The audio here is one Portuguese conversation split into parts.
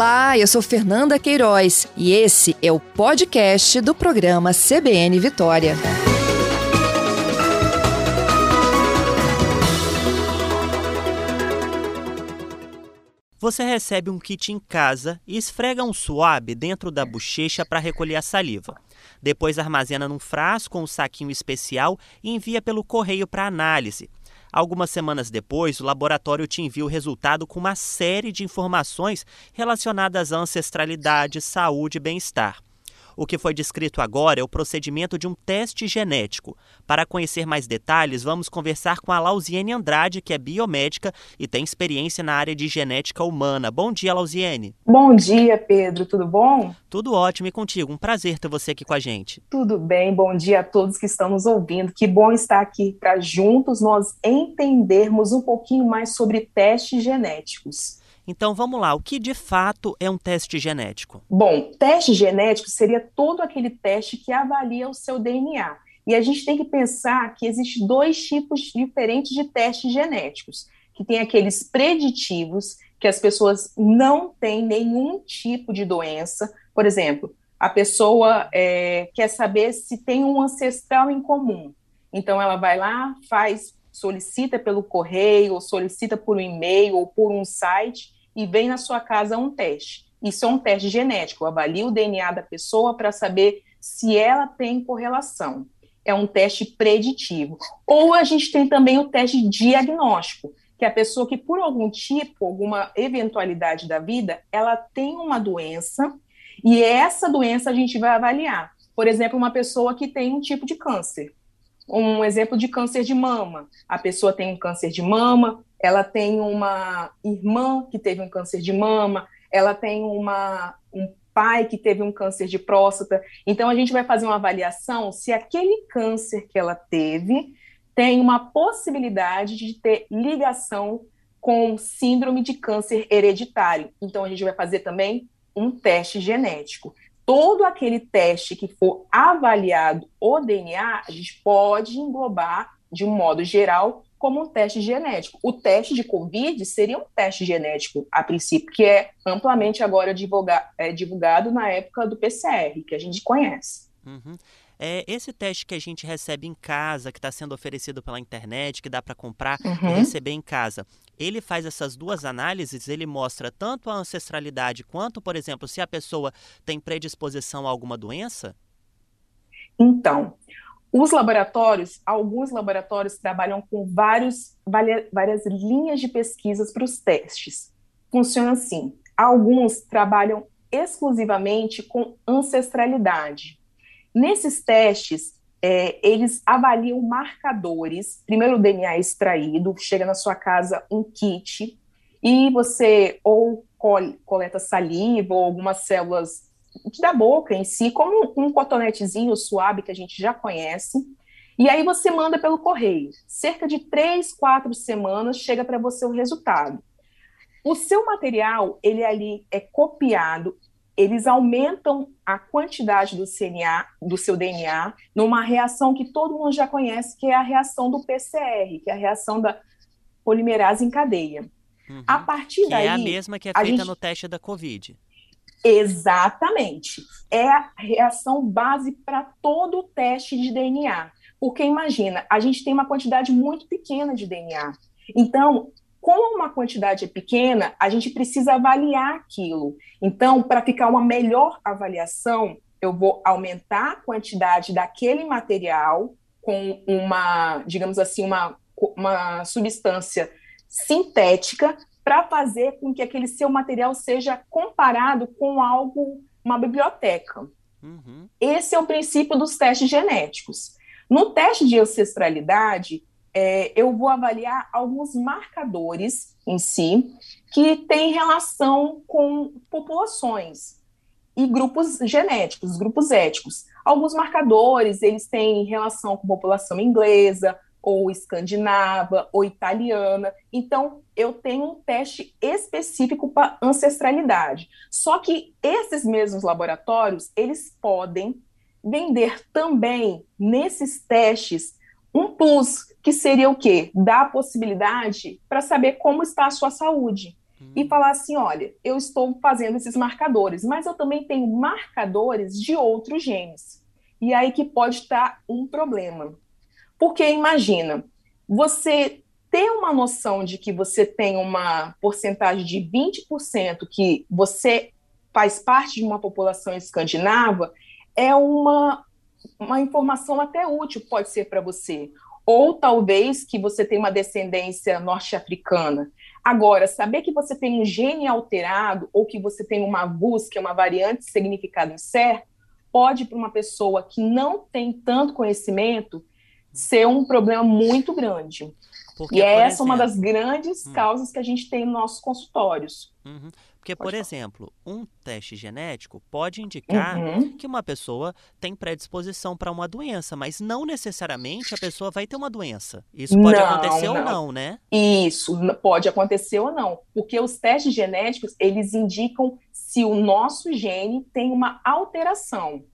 Olá, eu sou Fernanda Queiroz e esse é o podcast do programa CBN Vitória. Você recebe um kit em casa e esfrega um suave dentro da bochecha para recolher a saliva. Depois armazena num frasco com um saquinho especial e envia pelo correio para análise. Algumas semanas depois, o laboratório te envia o resultado com uma série de informações relacionadas à ancestralidade, saúde e bem-estar. O que foi descrito agora é o procedimento de um teste genético. Para conhecer mais detalhes, vamos conversar com a Lausiene Andrade, que é biomédica e tem experiência na área de genética humana. Bom dia, Lausiene. Bom dia, Pedro. Tudo bom? Tudo ótimo e contigo. Um prazer ter você aqui com a gente. Tudo bem. Bom dia a todos que estão nos ouvindo. Que bom estar aqui para juntos nós entendermos um pouquinho mais sobre testes genéticos. Então vamos lá, o que de fato é um teste genético? Bom, teste genético seria todo aquele teste que avalia o seu DNA. E a gente tem que pensar que existem dois tipos diferentes de testes genéticos, que tem aqueles preditivos, que as pessoas não têm nenhum tipo de doença. Por exemplo, a pessoa é, quer saber se tem um ancestral em comum. Então ela vai lá, faz, solicita pelo correio, ou solicita por um e-mail ou por um site e vem na sua casa um teste. Isso é um teste genético, avalia o DNA da pessoa para saber se ela tem correlação. É um teste preditivo. Ou a gente tem também o teste diagnóstico, que é a pessoa que, por algum tipo, alguma eventualidade da vida, ela tem uma doença e essa doença a gente vai avaliar. Por exemplo, uma pessoa que tem um tipo de câncer. Um exemplo de câncer de mama. A pessoa tem um câncer de mama, ela tem uma irmã que teve um câncer de mama, ela tem uma, um pai que teve um câncer de próstata. Então, a gente vai fazer uma avaliação se aquele câncer que ela teve tem uma possibilidade de ter ligação com síndrome de câncer hereditário. Então, a gente vai fazer também um teste genético. Todo aquele teste que for avaliado o DNA, a gente pode englobar, de um modo geral, como um teste genético. O teste de Covid seria um teste genético, a princípio, que é amplamente agora divulga é, divulgado na época do PCR, que a gente conhece. Uhum. É, esse teste que a gente recebe em casa, que está sendo oferecido pela internet, que dá para comprar uhum. e receber em casa, ele faz essas duas análises, ele mostra tanto a ancestralidade quanto, por exemplo, se a pessoa tem predisposição a alguma doença? Então, os laboratórios, alguns laboratórios trabalham com vários, várias linhas de pesquisas para os testes. Funciona assim: alguns trabalham exclusivamente com ancestralidade. Nesses testes, é, eles avaliam marcadores. Primeiro, o DNA extraído, chega na sua casa um kit, e você ou coleta saliva ou algumas células da boca em si, como um cotonetezinho suave que a gente já conhece. E aí você manda pelo correio. Cerca de três, quatro semanas chega para você o resultado. O seu material, ele ali é copiado, eles aumentam a quantidade do CNA, do seu DNA, numa reação que todo mundo já conhece, que é a reação do PCR, que é a reação da polimerase em cadeia. Uhum. A partir que daí. É a mesma que é feita gente... no teste da Covid. Exatamente. É a reação base para todo o teste de DNA. Porque imagina, a gente tem uma quantidade muito pequena de DNA. Então, como uma quantidade é pequena, a gente precisa avaliar aquilo. Então, para ficar uma melhor avaliação, eu vou aumentar a quantidade daquele material com uma, digamos assim, uma, uma substância sintética para fazer com que aquele seu material seja comparado com algo, uma biblioteca. Uhum. Esse é o princípio dos testes genéticos. No teste de ancestralidade, é, eu vou avaliar alguns marcadores em si que têm relação com populações e grupos genéticos, grupos éticos. Alguns marcadores, eles têm relação com população inglesa, ou escandinava, ou italiana. Então, eu tenho um teste específico para ancestralidade. Só que esses mesmos laboratórios, eles podem vender também nesses testes um plus, que seria o quê? Dar a possibilidade para saber como está a sua saúde. uhum. e falar assim: olha, eu estou fazendo esses marcadores, mas eu também tenho marcadores de outros genes. E aí que pode estar um problema. Porque imagina, você ter uma noção de que você tem uma porcentagem de 20% que você faz parte de uma população escandinava é uma, uma informação até útil, pode ser para você. Ou talvez que você tem uma descendência norte-africana. Agora, saber que você tem um gene alterado ou que você tem uma VUS, que é uma variante de significado incerto, pode, para uma pessoa que não tem tanto conhecimento, ser um problema muito grande. Porque, e essa exemplo, é uma das grandes hum. causas que a gente tem nos nossos consultórios. Uhum. Porque, pode por falar. exemplo, um teste genético pode indicar uhum. que uma pessoa tem predisposição para uma doença, mas não necessariamente a pessoa vai ter uma doença. Isso pode não, acontecer não. ou não, né? Isso pode acontecer ou não, porque os testes genéticos eles indicam se o nosso gene tem uma alteração.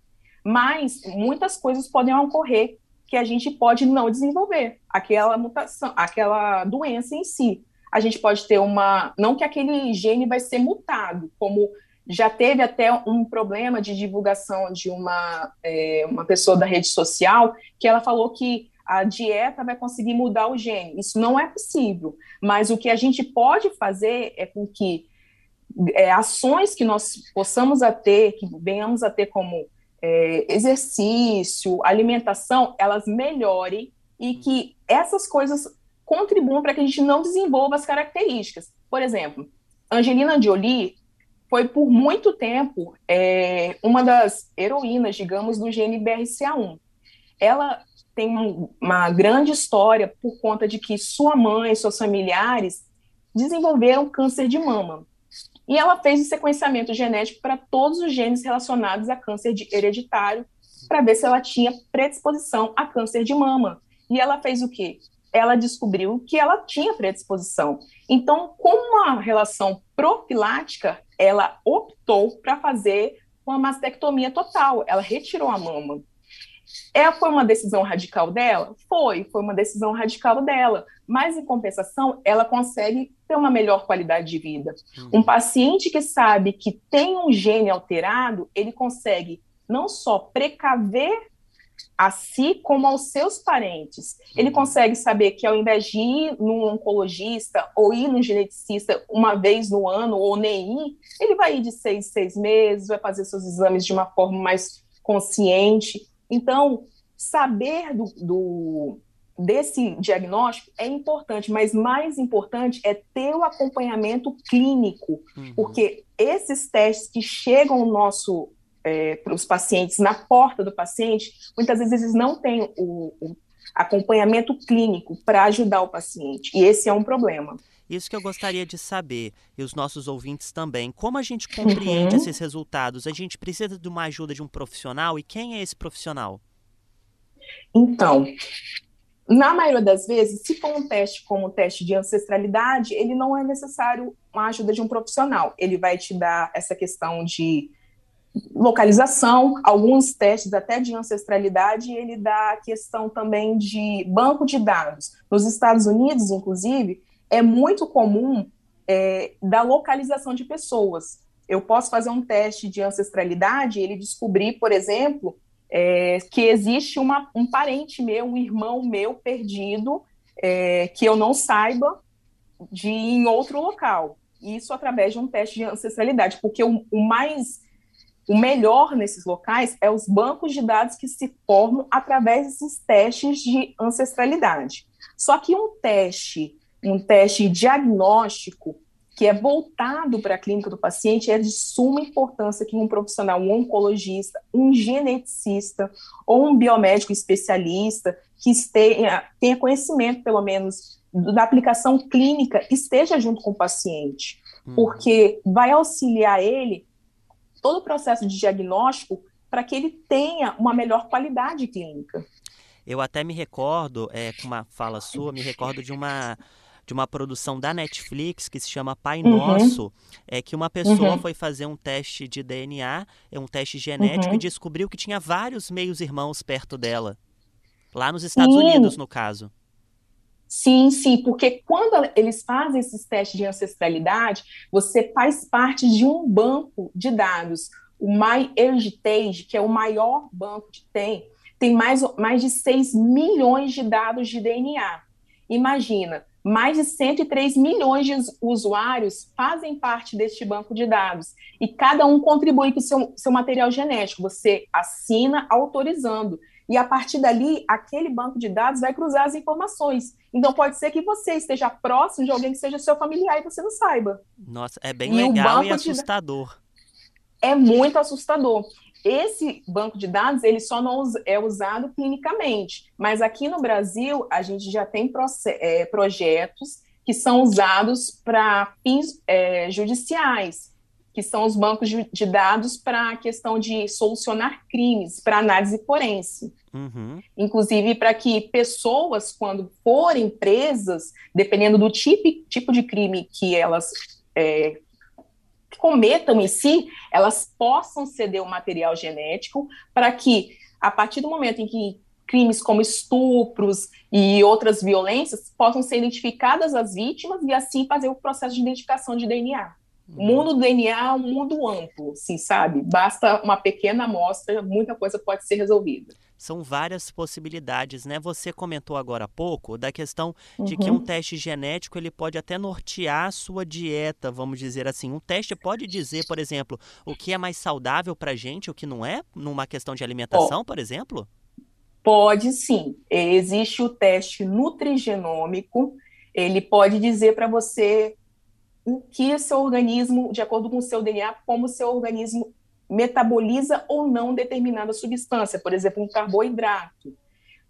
Mas muitas coisas podem ocorrer que a gente pode não desenvolver aquela mutação, aquela doença em si. A gente pode ter uma, não que aquele gene vai ser mutado, como já teve até um problema de divulgação de uma, é, uma pessoa da rede social que ela falou que a dieta vai conseguir mudar o gene. Isso não é possível. Mas o que a gente pode fazer é com que é, ações que nós possamos a ter, que venhamos a ter como é, exercício, alimentação, elas melhorem e que essas coisas contribuam para que a gente não desenvolva as características. Por exemplo, Angelina Jolie foi por muito tempo é, uma das heroínas, digamos, do gene BRCA1. Ela tem uma grande história por conta de que sua mãe e seus familiares desenvolveram câncer de mama. E ela fez o sequenciamento genético para todos os genes relacionados a câncer hereditário, para ver se ela tinha predisposição a câncer de mama. E ela fez o quê? Ela descobriu que ela tinha predisposição. Então, com uma relação profilática, ela optou para fazer uma mastectomia total. Ela retirou a mama. É, foi uma decisão radical dela? Foi, foi uma decisão radical dela. Mas, em compensação, ela consegue ter uma melhor qualidade de vida. Uhum. Um paciente que sabe que tem um gene alterado, ele consegue não só precaver a si como aos seus parentes. Ele uhum. consegue saber que ao invés de ir num oncologista ou ir num geneticista uma vez no ano ou nem ir, ele vai ir de seis, seis meses, vai fazer seus exames de uma forma mais consciente. Então, saber do, do, desse diagnóstico é importante, mas mais importante é ter o acompanhamento clínico, uhum. porque esses testes que chegam ao nosso é, para os pacientes na porta do paciente, muitas vezes eles não têm o, o acompanhamento clínico para ajudar o paciente, e esse é um problema. Isso que eu gostaria de saber, e os nossos ouvintes também. Como a gente compreende uhum. esses resultados? A gente precisa de uma ajuda de um profissional, e quem é esse profissional? Então, na maioria das vezes, se for um teste como o teste de ancestralidade, ele não é necessário uma ajuda de um profissional. Ele vai te dar essa questão de localização, alguns testes até de ancestralidade, ele dá a questão também de banco de dados. Nos Estados Unidos, inclusive, é muito comum é, da localização de pessoas. Eu posso fazer um teste de ancestralidade e ele descobrir, por exemplo, é, que existe uma, um parente meu, um irmão meu perdido, é, que eu não saiba de em outro local. Isso através de um teste de ancestralidade, porque o, o mais o melhor nesses locais é os bancos de dados que se formam através desses testes de ancestralidade. Só que um teste um teste diagnóstico que é voltado para a clínica do paciente, é de suma importância que um profissional, um oncologista, um geneticista ou um biomédico especialista que tenha, tenha conhecimento, pelo menos, da aplicação clínica, esteja junto com o paciente, hum. porque vai auxiliar ele todo o processo de diagnóstico para que ele tenha uma melhor qualidade clínica. Eu até me recordo, é, com uma fala sua, me recordo de uma de uma produção da Netflix que se chama Pai uhum. Nosso, é que uma pessoa uhum. foi fazer um teste de DNA, é um teste genético, uhum. e descobriu que tinha vários meios-irmãos perto dela. Lá nos Estados Sim. Unidos, no caso. Sim, sim, porque quando eles fazem esses testes de ancestralidade, você faz parte de um banco de dados. O MyHeritage, que é o maior banco que tem, tem mais, mais de 6 milhões de dados de DNA. Imagina, mais de 103 milhões de usuários fazem parte deste banco de dados e cada um contribui com o seu, seu material genético. Você assina autorizando. E a partir dali, aquele banco de dados vai cruzar as informações. Então, pode ser que você esteja próximo de alguém que seja seu familiar e você não saiba. Nossa, é bem e legal e assustador. É muito assustador. Esse banco de dados ele só não é usado clinicamente, mas aqui no Brasil a gente já tem é, projetos que são usados para fins é, judiciais, que são os bancos de dados para a questão de solucionar crimes, para análise forense. Uhum. Inclusive para que pessoas, quando forem presas, dependendo do tipo, tipo de crime que elas é, cometam em si, elas possam ceder o material genético para que, a partir do momento em que crimes como estupros e outras violências possam ser identificadas as vítimas e assim fazer o processo de identificação de DNA. O uhum. mundo do DNA é um mundo amplo, assim, sabe? Basta uma pequena amostra, muita coisa pode ser resolvida são várias possibilidades, né? Você comentou agora há pouco da questão de uhum. que um uhum. teste genético ele pode até nortear a sua dieta, vamos dizer assim. Um teste pode dizer, por exemplo, o que é mais saudável para a gente, o que não é, numa questão de alimentação, oh. por exemplo? Pode sim. Existe o teste nutrigenômico. Ele pode dizer para você o que o seu organismo, de acordo com o seu DNA, como o seu organismo metaboliza ou não determinada substância, por exemplo, um carboidrato.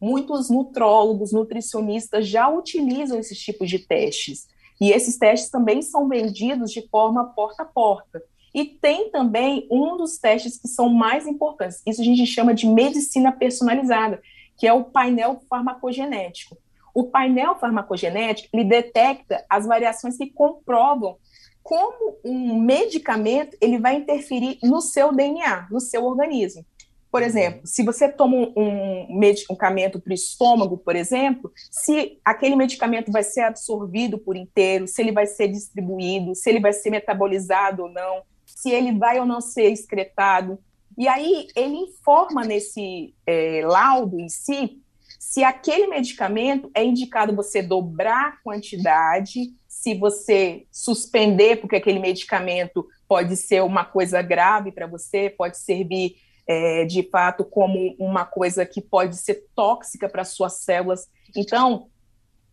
Muitos nutrólogos, nutricionistas já utilizam esses tipos de testes. E esses testes também são vendidos de forma porta a porta. E tem também um dos testes que são mais importantes. Isso a gente chama de medicina personalizada, que é o painel farmacogenético. O painel farmacogenético ele detecta as variações que comprovam como um medicamento ele vai interferir no seu DNA, no seu organismo. Por uhum. exemplo, se você toma um medicamento para o estômago, por exemplo, se aquele medicamento vai ser absorvido por inteiro, se ele vai ser distribuído, se ele vai ser metabolizado ou não, se ele vai ou não ser excretado. E aí ele informa nesse é, laudo em si se aquele medicamento é indicado você dobrar a quantidade, se você suspender, porque aquele medicamento pode ser uma coisa grave para você, pode servir é, de fato como uma coisa que pode ser tóxica para suas células. Então,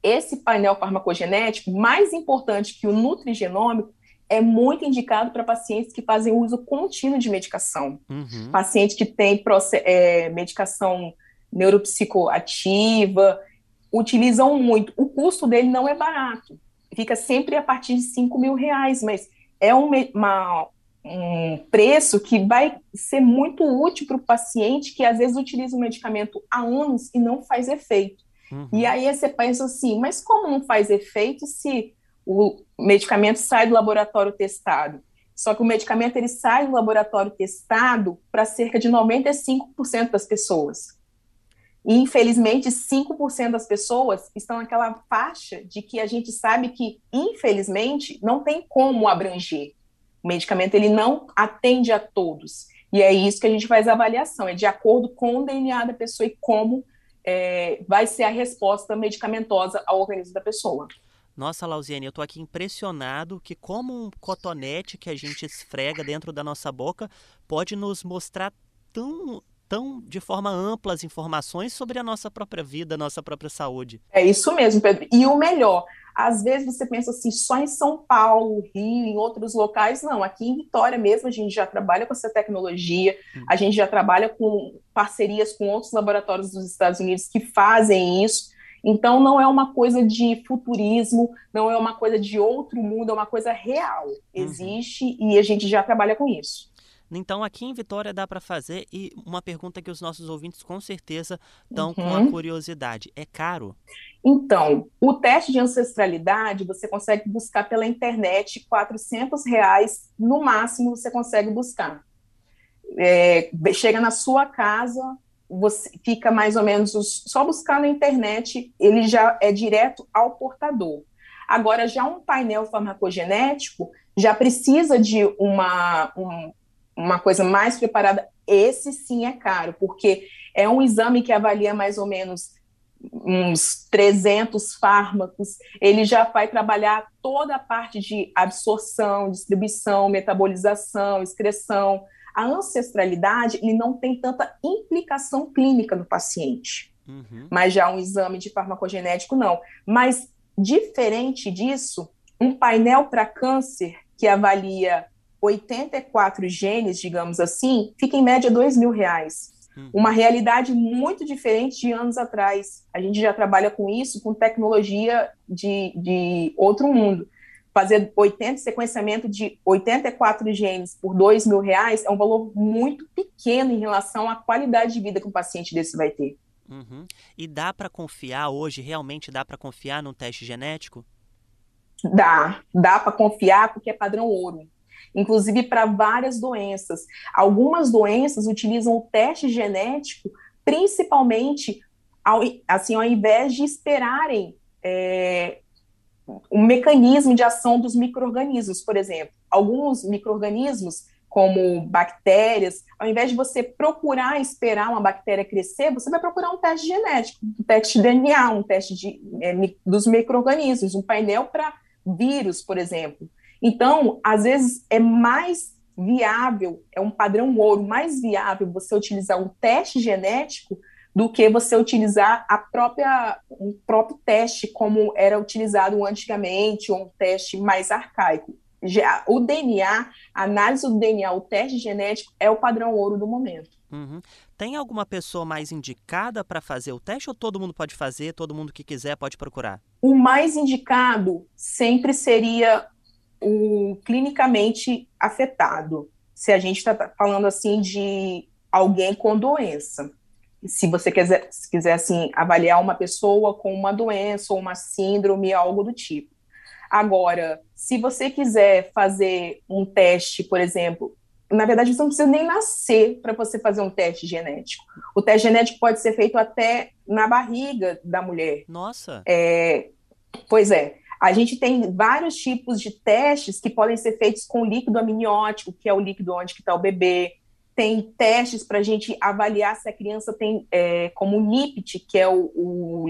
esse painel farmacogenético, mais importante que o nutrigenômico, é muito indicado para pacientes que fazem uso contínuo de medicação. Uhum. Paciente que tem é, medicação neuropsicoativa, utilizam muito. O custo dele não é barato fica sempre a partir de 5 mil reais, mas é um, uma, um preço que vai ser muito útil para o paciente que às vezes utiliza o medicamento há anos e não faz efeito. Uhum. E aí você pensa assim, mas como não faz efeito se o medicamento sai do laboratório testado? Só que o medicamento ele sai do laboratório testado para cerca de 95% das pessoas. E, infelizmente, 5% das pessoas estão naquela faixa de que a gente sabe que, infelizmente, não tem como abranger. O medicamento ele não atende a todos. E é isso que a gente faz a avaliação, é de acordo com o DNA da pessoa e como é, vai ser a resposta medicamentosa ao organismo da pessoa. Nossa, Lausiane, eu estou aqui impressionado que como um cotonete que a gente esfrega dentro da nossa boca pode nos mostrar tão, tão de forma ampla as informações sobre a nossa própria vida, a nossa própria saúde. É isso mesmo, Pedro. E o melhor, às vezes você pensa assim, só em São Paulo, Rio, em outros locais, não. Aqui em Vitória mesmo a gente já trabalha com essa tecnologia, hum. a gente já trabalha com parcerias com outros laboratórios dos Estados Unidos que fazem isso. Então não é uma coisa de futurismo, não é uma coisa de outro mundo, é uma coisa real. Uhum. Existe uhum. e a gente já trabalha com isso. Então, aqui em Vitória dá para fazer e uma pergunta que os nossos ouvintes com certeza estão uhum. com a curiosidade: é caro? Então, o teste de ancestralidade você consegue buscar pela internet, 400 reais no máximo você consegue buscar. É, chega na sua casa, você fica mais ou menos só buscar na internet, ele já é direto ao portador. Agora, já um painel farmacogenético já precisa de uma, um, uma coisa mais preparada. Esse sim é caro, porque é um exame que avalia mais ou menos uns 300 fármacos, ele já vai trabalhar toda a parte de absorção, distribuição, metabolização, excreção. A ancestralidade ele não tem tanta implicação clínica no paciente, uhum. mas já um exame de farmacogenético não. Mas diferente disso, um painel para câncer que avalia 84 genes, digamos assim, fica em média dois mil reais. Uhum. Uma realidade muito diferente de anos atrás. A gente já trabalha com isso, com tecnologia de, de outro mundo. Fazer 80 sequenciamento de 84 genes por dois mil reais é um valor muito pequeno em relação à qualidade de vida que um paciente desse vai ter. Uhum. E dá para confiar hoje, realmente dá para confiar num teste genético? Dá, dá para confiar porque é padrão ouro inclusive para várias doenças. Algumas doenças utilizam o teste genético principalmente ao, assim, ao invés de esperarem é, o mecanismo de ação dos micro-organismos, por exemplo. Alguns micro-organismos, como bactérias, ao invés de você procurar esperar uma bactéria crescer, você vai procurar um teste genético, um teste de DNA, um teste de, é, dos micro-organismos, um painel para vírus, por exemplo. Então, às vezes, é mais viável, é um padrão ouro mais viável você utilizar um teste genético do que você utilizar a própria, um próprio teste como era utilizado antigamente, ou um teste mais arcaico. Já, o DNA, a análise do DNA, o teste genético é o padrão ouro do momento. Uhum. Tem alguma pessoa mais indicada para fazer o teste ou todo mundo pode fazer, todo mundo que quiser pode procurar? O mais indicado sempre seria o clinicamente afetado. Se a gente está falando assim de alguém com doença. Se você quiser, se quiser assim avaliar uma pessoa com uma doença ou uma síndrome, algo do tipo. Agora, se você quiser fazer um teste, por exemplo, na verdade você não precisa nem nascer para você fazer um teste genético. O teste genético pode ser feito até na barriga da mulher. Nossa. É, pois é. A gente tem vários tipos de testes que podem ser feitos com líquido amniótico, que é o líquido onde está o bebê. Tem testes para a gente avaliar se a criança tem é, como NIPT, que é o, o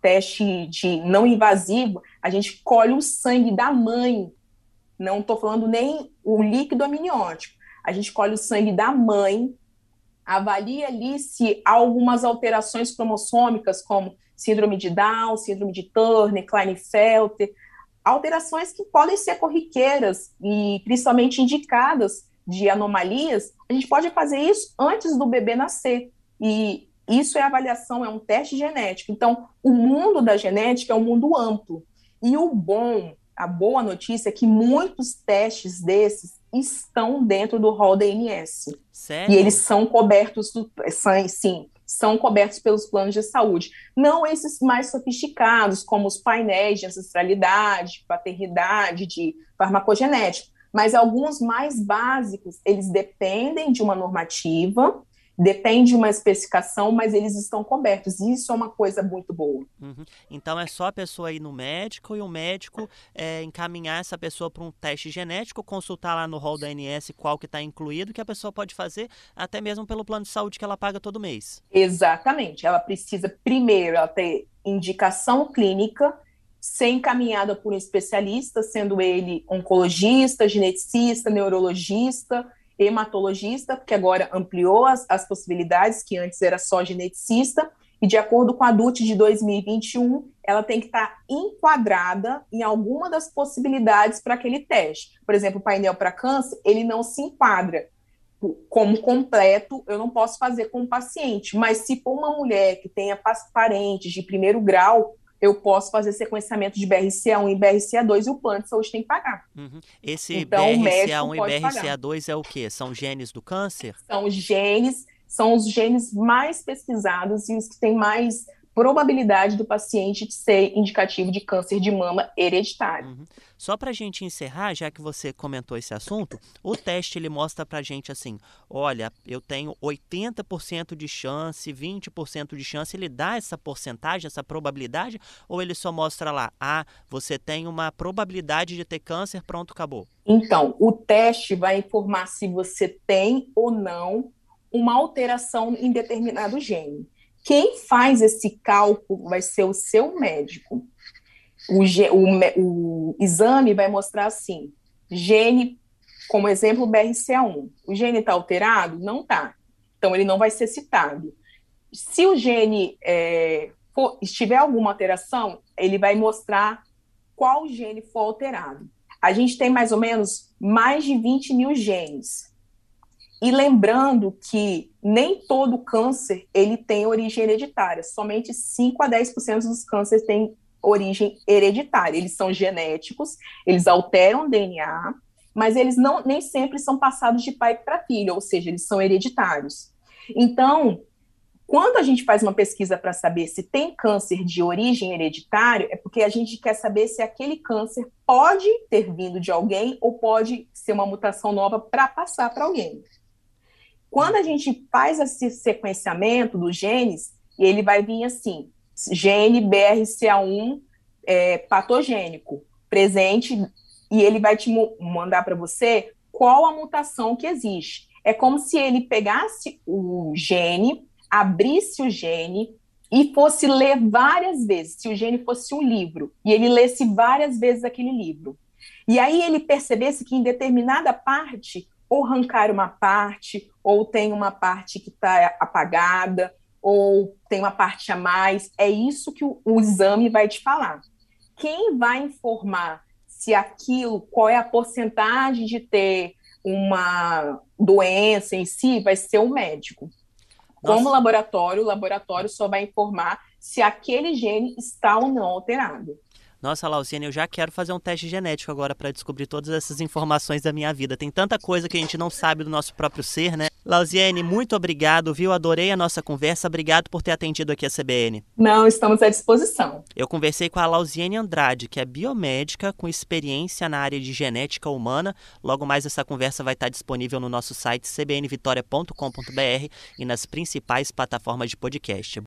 teste de não invasivo, a gente colhe o sangue da mãe. Não estou falando nem o líquido amniótico. A gente colhe o sangue da mãe, avalia ali se há algumas alterações cromossômicas, como síndrome de Down, síndrome de Turner, Klinefelter, alterações que podem ser corriqueiras e principalmente indicadas de anomalias, a gente pode fazer isso antes do bebê nascer. E isso é avaliação, é um teste genético. Então, o mundo da genética é um mundo amplo. E o bom, a boa notícia é que muitos testes desses estão dentro do rol da INS. Sério? E eles são cobertos, do, sim, são cobertos pelos planos de saúde. Não esses mais sofisticados, como os painéis de ancestralidade, paternidade, de farmacogenética, mas alguns mais básicos, eles dependem de uma normativa Depende de uma especificação, mas eles estão cobertos. Isso é uma coisa muito boa. Uhum. Então é só a pessoa ir no médico e o médico é, encaminhar essa pessoa para um teste genético, consultar lá no rol da ANS qual que está incluído, que a pessoa pode fazer até mesmo pelo plano de saúde que ela paga todo mês. Exatamente. Ela precisa primeiro ela ter indicação clínica, ser encaminhada por um especialista, sendo ele oncologista, geneticista, neurologista hematologista, porque agora ampliou as, as possibilidades, que antes era só geneticista, e de acordo com a DUT de 2021, ela tem que estar enquadrada em alguma das possibilidades para aquele teste. Por exemplo, o painel para câncer, ele não se enquadra como completo, eu não posso fazer com o paciente, mas se for uma mulher que tenha parentes de primeiro grau, eu posso fazer sequenciamento de BRCA1 e BRCA2 e o plano de saúde tem que pagar. Uhum. Esse então, BRCA1 e BRCA2 é o quê? São genes do câncer? São os genes, são os genes mais pesquisados e os que têm mais probabilidade do paciente ser indicativo de câncer de mama hereditário. Uhum. Só para a gente encerrar, já que você comentou esse assunto, o teste ele mostra para a gente assim, olha, eu tenho 80% de chance, 20% de chance, ele dá essa porcentagem, essa probabilidade, ou ele só mostra lá, ah, você tem uma probabilidade de ter câncer, pronto, acabou? Então, o teste vai informar se você tem ou não uma alteração em determinado gene. Quem faz esse cálculo vai ser o seu médico. O, o, o exame vai mostrar assim: gene, como exemplo, BRCA1. O gene está alterado? Não está. Então, ele não vai ser citado. Se o gene é, for, estiver alguma alteração, ele vai mostrar qual gene foi alterado. A gente tem mais ou menos mais de 20 mil genes. E lembrando que nem todo câncer ele tem origem hereditária, somente 5 a 10% dos cânceres têm origem hereditária. Eles são genéticos, eles alteram o DNA, mas eles não nem sempre são passados de pai para filho, ou seja, eles são hereditários. Então, quando a gente faz uma pesquisa para saber se tem câncer de origem hereditária, é porque a gente quer saber se aquele câncer pode ter vindo de alguém ou pode ser uma mutação nova para passar para alguém. Quando a gente faz esse sequenciamento dos genes, ele vai vir assim: gene BRCA1 é, patogênico presente, e ele vai te mandar para você qual a mutação que existe. É como se ele pegasse o gene, abrisse o gene e fosse ler várias vezes, se o gene fosse um livro, e ele lesse várias vezes aquele livro. E aí ele percebesse que em determinada parte ou arrancar uma parte, ou tem uma parte que está apagada, ou tem uma parte a mais. É isso que o, o exame vai te falar. Quem vai informar se aquilo, qual é a porcentagem de ter uma doença em si, vai ser o médico. Nossa. Como laboratório, o laboratório só vai informar se aquele gene está ou não alterado. Nossa, Lausiane, eu já quero fazer um teste genético agora para descobrir todas essas informações da minha vida. Tem tanta coisa que a gente não sabe do nosso próprio ser, né? Lausiane, muito obrigado, viu? Adorei a nossa conversa. Obrigado por ter atendido aqui a CBN. Não, estamos à disposição. Eu conversei com a Lausiane Andrade, que é biomédica com experiência na área de genética humana. Logo mais essa conversa vai estar disponível no nosso site cbnvitoria.com.br e nas principais plataformas de podcast.